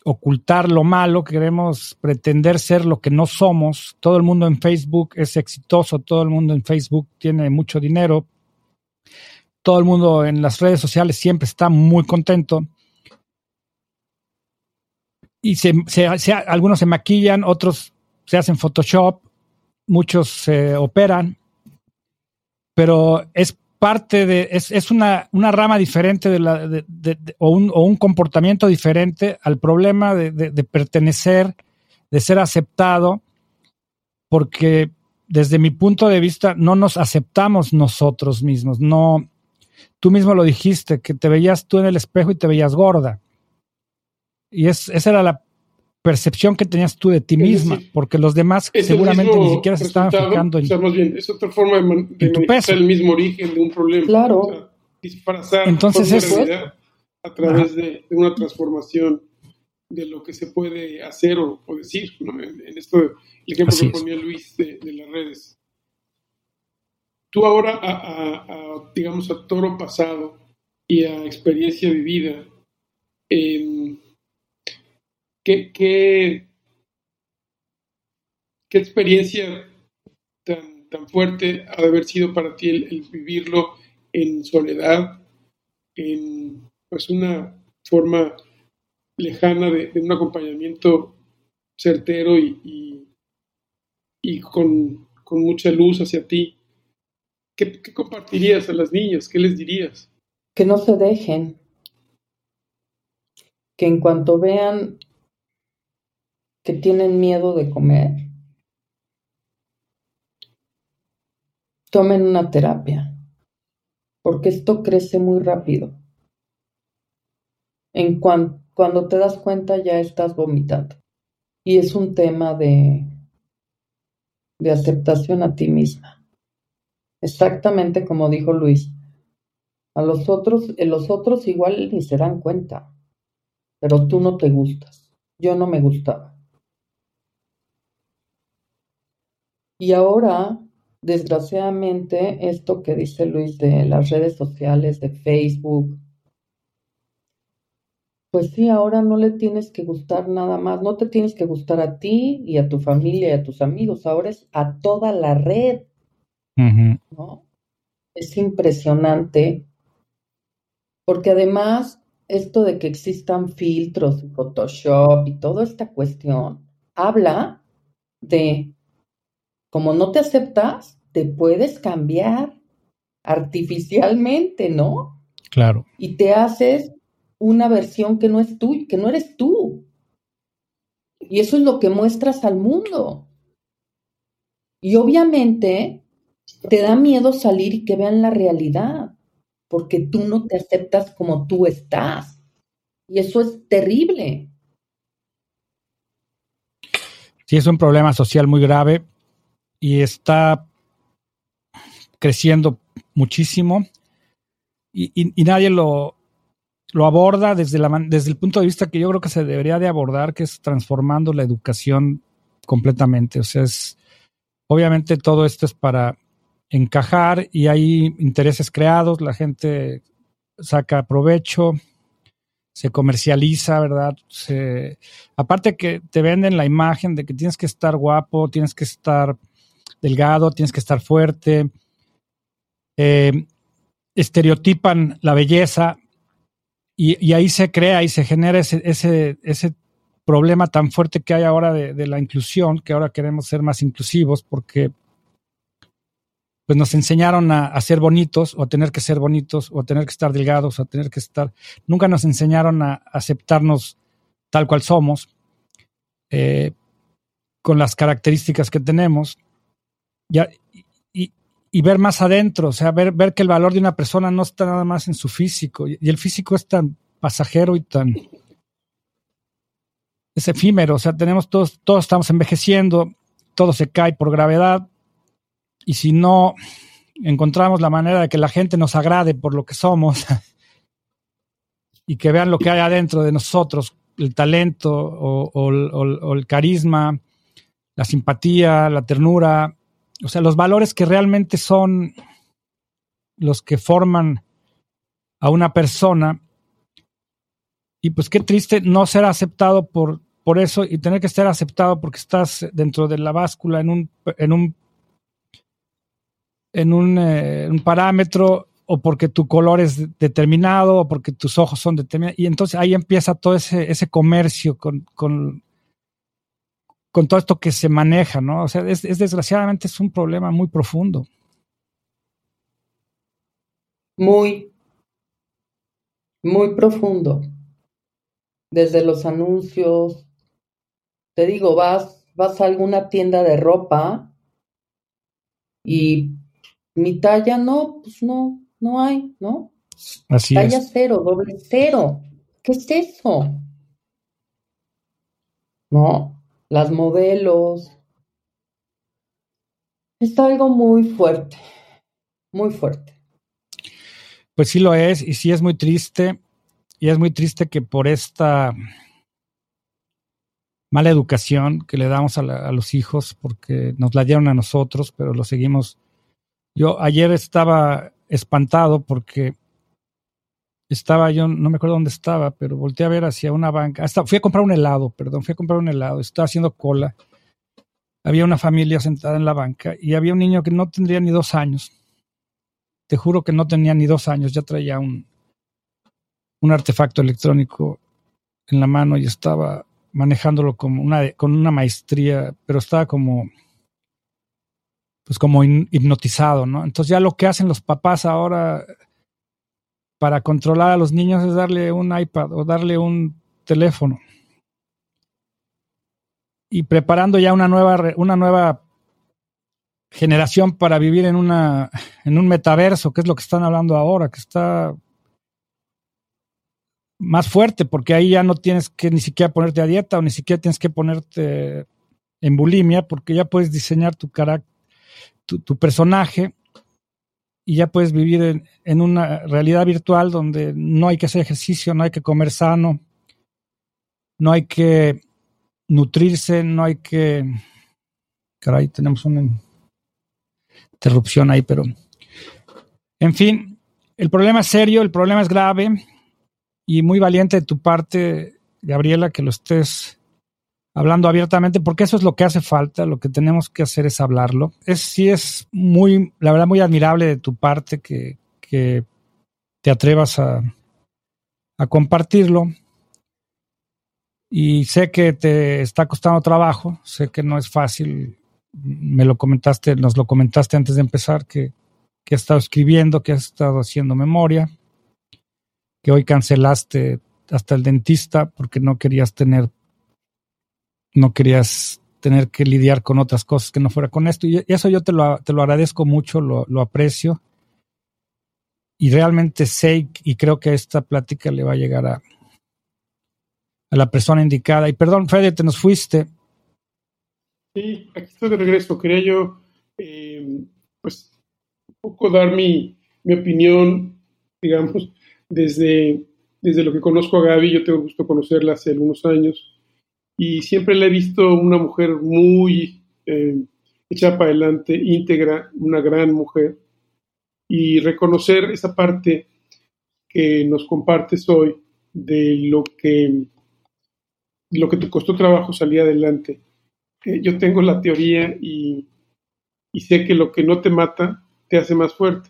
[SPEAKER 1] ocultar lo malo, queremos pretender ser lo que no somos. Todo el mundo en Facebook es exitoso, todo el mundo en Facebook tiene mucho dinero, todo el mundo en las redes sociales siempre está muy contento. Y se, se, algunos se maquillan, otros se hacen Photoshop, muchos se operan, pero es parte de, es, es una, una, rama diferente de la, de, de, o, un, o, un, comportamiento diferente al problema de, pertenecer, de ser aceptado, porque desde mi punto de vista no nos aceptamos nosotros mismos, no, tú mismo lo dijiste, que te veías tú en el espejo y te veías gorda y es, esa era la percepción que tenías tú de ti misma, decir, porque los demás seguramente ni siquiera se estaban fijando
[SPEAKER 2] en, o sea, más bien, es otra forma de, man, de el mismo origen de un problema.
[SPEAKER 3] Claro.
[SPEAKER 2] O sea, disfrazar
[SPEAKER 1] Entonces es,
[SPEAKER 2] a través de, de, una transformación de lo que se puede hacer o, o decir. ¿no? En, en, esto, el ejemplo Así que ponía Luis de, de, las redes. Tú ahora, a, digamos, a toro pasado y a experiencia vivida, eh, ¿Qué, qué, experiencia tan, tan, fuerte ha de haber sido para ti el, vivirlo en soledad, en pues una forma lejana de, un acompañamiento certero y con, con, mucha luz hacia ti. ¿Qué, ¿Qué compartirías a las niñas? ¿Qué les dirías?
[SPEAKER 3] Que no se dejen, que en cuanto vean que tienen miedo de comer, tomen una terapia, porque esto crece muy rápido. En cuan, cuando te das cuenta ya estás vomitando. Y es un tema de, de aceptación a ti misma. Exactamente como dijo Luis. A los otros, los otros igual ni se dan cuenta, pero tú no te gustas. Yo no me gustaba. Y ahora, desgraciadamente, esto que dice Luis de las redes sociales, de Facebook, pues sí, ahora no le tienes que gustar nada más, no te tienes que gustar a ti y a tu familia y a tus amigos, ahora es a toda la red. ¿No? Es impresionante, porque además esto de que existan filtros, Photoshop y toda esta cuestión, habla de como no te aceptas, te puedes cambiar artificialmente, ¿no?
[SPEAKER 1] Claro.
[SPEAKER 3] Y te haces una versión que no es tú, que no eres tú. Y eso es lo que muestras al mundo. Y obviamente te da miedo salir y que vean la realidad, porque tú no te aceptas como tú estás. Y eso es terrible.
[SPEAKER 1] Sí, es un problema social muy grave y está creciendo muchísimo y, nadie lo, lo aborda desde, desde el punto de vista que yo creo que se debería de abordar, que es transformando la educación completamente. O sea, es, obviamente todo esto es para encajar y hay intereses creados, la gente saca provecho, se comercializa, ¿verdad? aparte que te venden la imagen de que tienes que estar guapo, tienes que estar delgado, tienes que estar fuerte, eh, estereotipan la belleza y, ahí se crea y se genera ese, ese, problema tan fuerte que hay ahora de, la inclusión, que ahora queremos ser más inclusivos porque pues nos enseñaron a, ser bonitos o a tener que ser bonitos o a tener que estar delgados o a tener que estar... Nunca nos enseñaron a aceptarnos tal cual somos, eh, con las características que tenemos. Ya, y, ver más adentro, o sea, ver, ver que el valor de una persona no está nada más en su físico. Y, el físico es tan pasajero y tan... Es efímero, o sea, tenemos todos, todos estamos envejeciendo, todo se cae por gravedad, y si no encontramos la manera de que la gente nos agrade por lo que somos (laughs) y que vean lo que hay adentro de nosotros, el talento o, el carisma, la simpatía, la ternura, o sea, los valores que realmente son los que forman a una persona. Y pues qué triste no ser aceptado por, por eso y tener que ser aceptado porque estás dentro de la báscula en un, en un en eh, un, parámetro o porque tu color es determinado o porque tus ojos son determinados. Y entonces ahí empieza todo ese, ese comercio con, con, con, todo esto que se maneja, ¿no? O sea, es, desgraciadamente es un problema muy profundo.
[SPEAKER 3] Muy, muy profundo. Desde los anuncios, te digo, vas, vas a alguna tienda de ropa y mi talla no, pues no, no hay, ¿no?
[SPEAKER 1] Así
[SPEAKER 3] talla cero, doble cero. ¿Qué es eso? ¿No? Las modelos. Es algo muy fuerte, muy fuerte.
[SPEAKER 1] Pues sí lo es, y sí es muy triste, y es muy triste que por esta mala educación que le damos a, a los hijos, porque nos la dieron a nosotros, pero lo seguimos yo ayer estaba espantado porque estaba, yo no me acuerdo dónde estaba, pero volteé a ver hacia una banca. Hasta fui a comprar un helado, perdón, fui a comprar un helado. Estaba haciendo cola. Había una familia sentada en la banca y había un niño que no tendría ni dos años. Te juro que no tenía ni dos años, ya traía un, un artefacto electrónico en la mano y estaba manejándolo como una, con una maestría, pero estaba como pues como hipnotizado, ¿no? Entonces ya lo que hacen los papás ahora para controlar a los niños es darle un iPad o darle un teléfono. Y preparando ya una nueva, una nueva generación para vivir en, una, en un metaverso, que es lo que están hablando ahora, que está más fuerte, porque ahí ya no tienes que ni siquiera ponerte a dieta o ni siquiera tienes que ponerte en bulimia, porque ya puedes diseñar tu carácter tu, personaje y ya puedes vivir en, una realidad virtual donde no hay que hacer ejercicio, no hay que comer sano, no hay que nutrirse, no hay que... Caray, tenemos una interrupción ahí, pero... En fin, el problema es serio, el problema es grave y muy valiente de tu parte, Gabriela, que lo estés hablando abiertamente, porque eso es lo que hace falta, lo que tenemos que hacer es hablarlo. Es sí es muy, la verdad, muy admirable de tu parte que, que te atrevas a, a compartirlo. Y sé que te está costando trabajo, sé que no es fácil. Me lo comentaste, nos lo comentaste antes de empezar, que, que has estado escribiendo, que has estado haciendo memoria, que hoy cancelaste hasta el dentista porque no querías tener, no querías tener que lidiar con otras cosas que no fuera con esto. Y eso yo te lo, te lo agradezco mucho, lo, lo aprecio. Y realmente sé y creo que esta plática le va a llegar a, a la persona indicada. Y perdón, Fede, te nos fuiste.
[SPEAKER 2] Sí, aquí estoy de regreso. Quería yo, eh, pues, un poco dar mi, mi opinión, digamos, desde, desde lo que conozco a Gaby. Yo tengo gusto conocerla hace algunos años y siempre la he visto una mujer muy eh, hecha para adelante, íntegra, una gran mujer. Y reconocer esa parte que nos compartes hoy de lo que, lo que te costó trabajo salir adelante. Eh, yo tengo la teoría y, y, sé que lo que no te mata te hace más fuerte.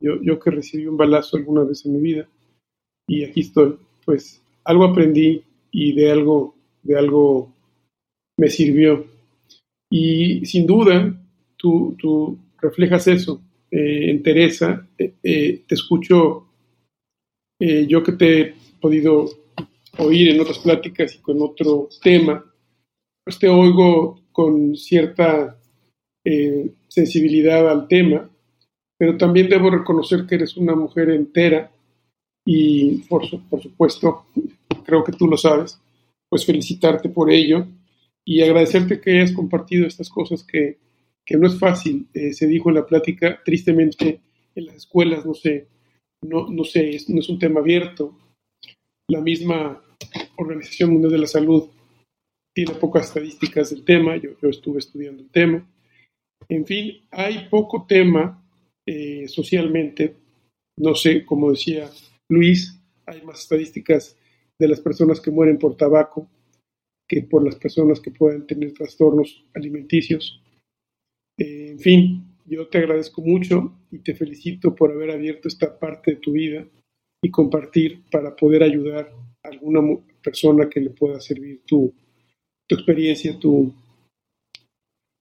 [SPEAKER 2] Yo, yo que recibí un balazo alguna vez en mi vida y aquí estoy, pues algo aprendí y de algo de algo me sirvió. Y sin duda, tú, reflejas eso eh, en Teresa. Eh, eh, te escucho, yo que te he podido oír en otras pláticas y con otro tema, pues te oigo con cierta sensibilidad al tema, pero también debo reconocer que eres una mujer entera y por, por supuesto, creo que tú lo sabes, pues felicitarte por ello y agradecerte que hayas compartido estas cosas que, no es fácil. Eh, se dijo en la plática, tristemente en las escuelas no sé, no, no es, no es un tema abierto. La misma Organización Mundial de la Salud tiene pocas estadísticas del tema, yo, yo estuve estudiando el tema. En fin, hay poco tema eh, socialmente, no sé, como decía Luis, hay más estadísticas de las personas que mueren por tabaco que por las personas que pueden tener trastornos alimenticios. Eh, en fin, yo te agradezco mucho y te felicito por haber abierto esta parte de tu vida y compartir para poder ayudar a alguna persona que le pueda servir tu, tu experiencia, tu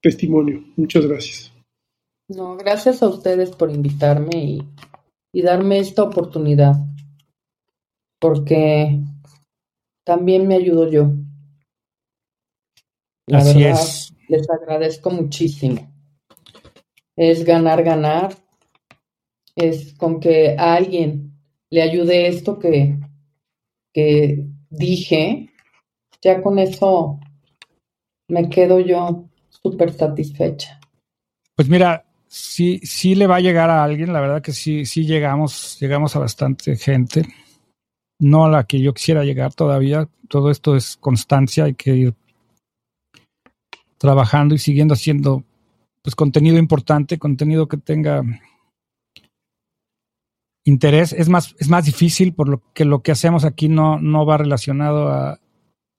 [SPEAKER 2] testimonio. Muchas gracias.
[SPEAKER 3] No, gracias a ustedes por invitarme y, y darme esta oportunidad, porque también me ayudo yo. La
[SPEAKER 1] Así es.
[SPEAKER 3] Les agradezco muchísimo. Es ganar, ganar. Es con que a alguien le ayude esto que, que dije, ya con eso me quedo yo súper satisfecha.
[SPEAKER 1] Pues mira, sí, sí le va a llegar a alguien, la verdad que sí, sí llegamos, llegamos a bastante gente no a la que yo quisiera llegar todavía. Todo esto es constancia, hay que ir trabajando y siguiendo haciendo pues contenido importante, contenido que tenga interés. Es más, es más difícil por lo que lo que hacemos aquí no, no va relacionado a,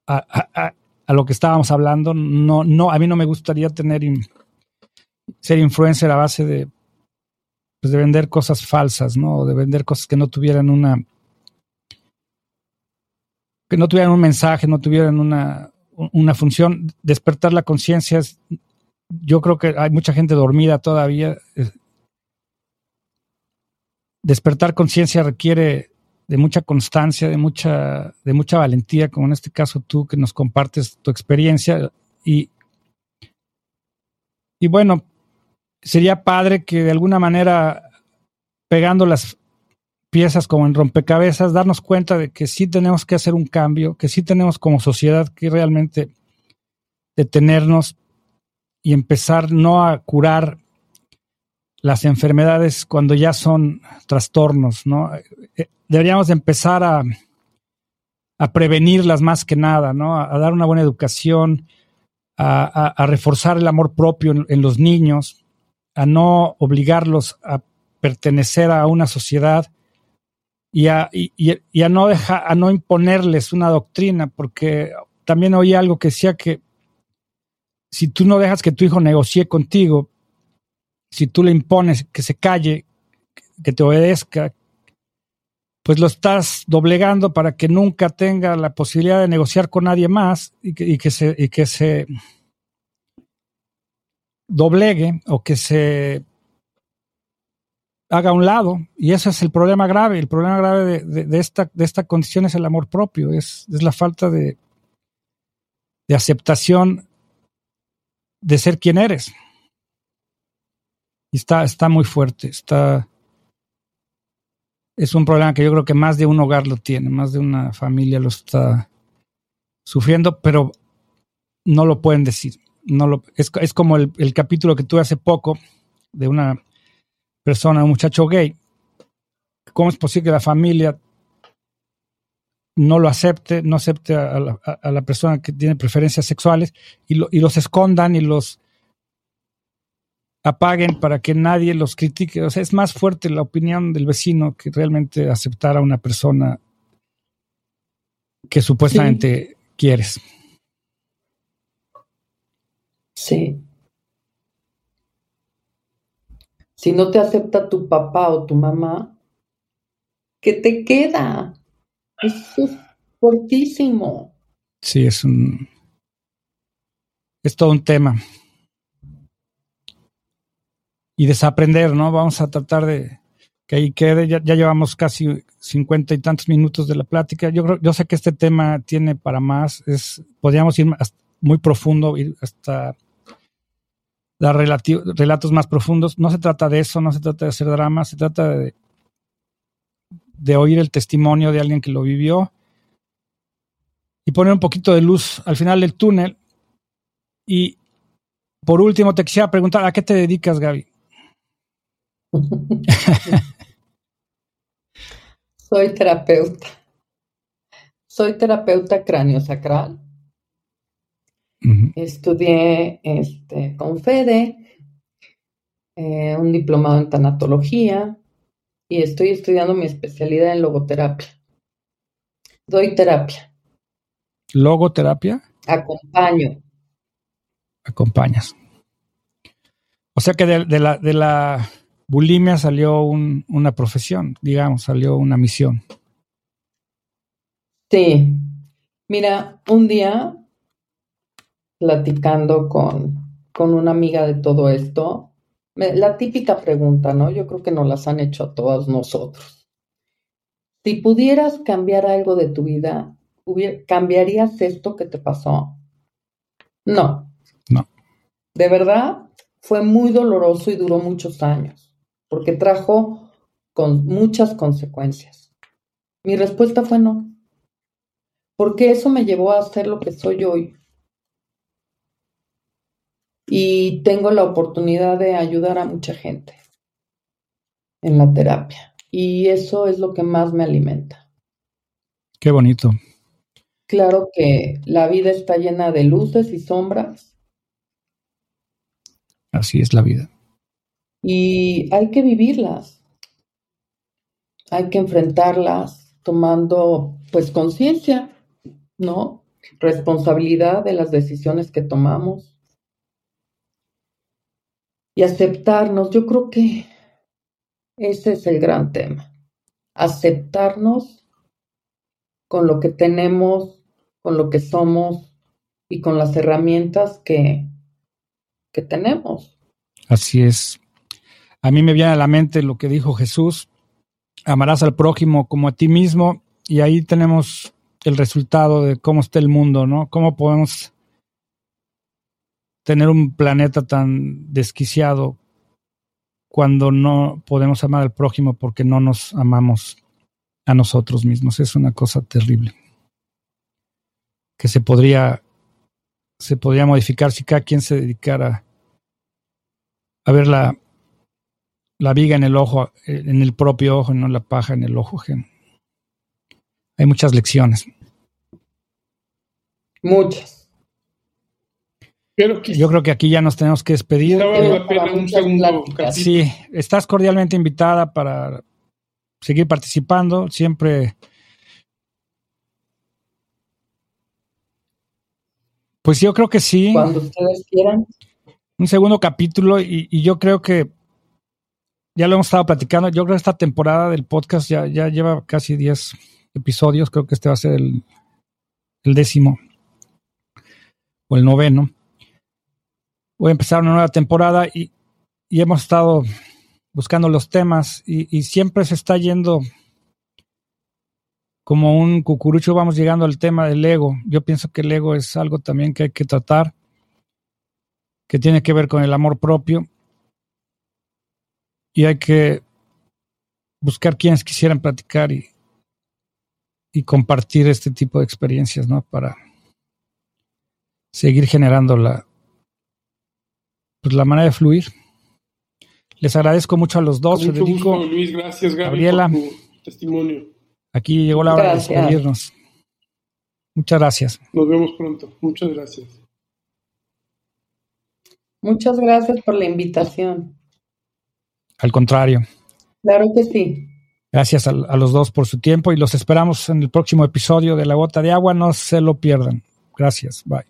[SPEAKER 1] a, a, lo que estábamos hablando. No, no, a mí no me gustaría tener ser influencer a base de, pues de vender cosas falsas, ¿no? De vender cosas que no tuvieran una que no tuvieran un mensaje, no tuvieran una, una función. Despertar la conciencia yo creo que hay mucha gente dormida todavía. Despertar conciencia requiere de mucha constancia, de mucha, de mucha valentía, como en este caso tú que nos compartes tu experiencia. Y, y bueno, sería padre que de alguna manera, pegando las piezas como en rompecabezas, darnos cuenta de que sí tenemos que hacer un cambio, que sí tenemos como sociedad que realmente detenernos y empezar no a curar las enfermedades cuando ya son trastornos, ¿no? Eh, deberíamos empezar a, a prevenirlas más que nada, ¿no? A, dar una buena educación, a, reforzar el amor propio en, los niños, a no obligarlos a pertenecer a una sociedad y a, y, a no dejar, a no imponerles una doctrina, porque también oí algo que decía que si tú no dejas que tu hijo negocie contigo, si tú le impones que se calle, que te obedezca, pues lo estás doblegando para que nunca tenga la posibilidad de negociar con nadie más y y que se, y que se doblegue o que se haga un lado. Y ese es el problema grave. El problema grave de, esta, de esta condición es el amor propio, es, es la falta de, de aceptación de ser quien eres. Y está, está muy fuerte, está... Es un problema que yo creo que más de un hogar lo tiene, más de una familia lo está sufriendo, pero no lo pueden decir. No lo, es, es como el, el capítulo que tuve hace poco de una persona, un muchacho gay. ¿Cómo es posible que la familia no lo acepte, no acepte a la, persona que tiene preferencias sexuales y, los escondan y los apaguen para que nadie los critique. O sea, es más fuerte la opinión del vecino que realmente aceptar a una persona que supuestamente quieres.
[SPEAKER 3] Sí. Si no te acepta tu papá o tu mamá, ¿qué te queda? Eso es fortísimo.
[SPEAKER 1] Sí, es un. Es todo un tema. Y desaprender, ¿no? Vamos a tratar de que ahí quede. Ya, llevamos casi cincuenta y tantos minutos de la plática. Yo creo, yo sé que este tema tiene para más. Es, podríamos ir muy profundo, ir hasta dar relatos más profundos. No se trata de eso, no se trata de hacer drama, se trata de, oír el testimonio de alguien que lo vivió y poner un poquito de luz al final del túnel. Y por último, te quisiera preguntar, ¿a qué te dedicas, Gaby? (laughs)
[SPEAKER 3] Soy terapeuta. Soy terapeuta Estudié este, con Fede, eh, un diplomado en tanatología, y estoy estudiando mi especialidad en logoterapia. Doy terapia.
[SPEAKER 1] ¿Logoterapia?
[SPEAKER 3] Acompaño.
[SPEAKER 1] Acompañas. O sea que de, la, de la bulimia salió una profesión, digamos, salió una misión.
[SPEAKER 3] Sí. Mira, un día, platicando con, con una amiga de todo esto, la típica pregunta, ¿no? Yo creo que nos las han hecho a todos nosotros. Si pudieras cambiar algo de tu vida, ¿cambiarías esto que te pasó? No.
[SPEAKER 1] No.
[SPEAKER 3] De verdad, fue muy doloroso y duró muchos años, porque trajo con muchas consecuencias. Mi respuesta fue no, porque eso me llevó a ser lo que soy hoy, y tengo la oportunidad de ayudar a mucha gente en la terapia. Y eso es lo que más me alimenta.
[SPEAKER 1] Qué bonito.
[SPEAKER 3] Claro que la vida está llena de luces y sombras.
[SPEAKER 1] Así es la vida.
[SPEAKER 3] Y hay que vivirlas. Hay que enfrentarlas tomando pues conciencia, ¿no? Responsabilidad de las decisiones que tomamos y aceptarnos. Yo creo que ese es el gran tema. Aceptarnos con lo que tenemos, con lo que somos y con las herramientas que, que tenemos.
[SPEAKER 1] Así es. A mí me viene a la mente lo que dijo Jesús, amarás al prójimo como a ti mismo y ahí tenemos el resultado de cómo está el mundo, ¿no? Cómo podemos tener un planeta tan desquiciado cuando no podemos amar al prójimo porque no nos amamos a nosotros mismos. Es una cosa terrible. Que se podría, se podría modificar si cada quien se dedicara a ver la, la viga en el ojo, en el propio ojo, no la paja en el ojo. Hay muchas lecciones.
[SPEAKER 3] Muchas.
[SPEAKER 1] Yo creo que aquí ya nos tenemos que despedir. Sí, estás cordialmente invitada para seguir participando. Siempre. Pues yo creo que sí.
[SPEAKER 3] Cuando ustedes quieran.
[SPEAKER 1] Un segundo capítulo y, yo creo que ya lo hemos estado platicando. Yo creo que esta temporada del podcast ya, ya lleva casi 10 episodios. Creo que este va a ser el, el décimo o el noveno voy a empezar una nueva temporada y, hemos estado buscando los temas y, siempre se está yendo como un cucurucho, vamos llegando al tema del ego. Yo pienso que el ego es algo también que hay que tratar, que tiene que ver con el amor propio y hay que buscar quienes quisieran platicar y, y compartir este tipo de experiencias, ¿no? Para seguir generando la, pues, la manera de fluir. Les agradezco mucho a los dos,
[SPEAKER 2] Con mucho
[SPEAKER 1] Federico,
[SPEAKER 2] gusto, Luis, gracias, Gaby,
[SPEAKER 1] Gabriela.
[SPEAKER 2] por tu testimonio.
[SPEAKER 1] Aquí llegó la hora
[SPEAKER 3] Gracias.
[SPEAKER 1] de despedirnos. Muchas gracias.
[SPEAKER 2] Nos vemos pronto. Muchas gracias.
[SPEAKER 3] Muchas gracias por la invitación.
[SPEAKER 1] Al contrario,
[SPEAKER 3] Claro que sí.
[SPEAKER 1] gracias a, a los dos por su tiempo y los esperamos en el próximo episodio de La Gota de Agua. No se lo pierdan. Gracias. Bye.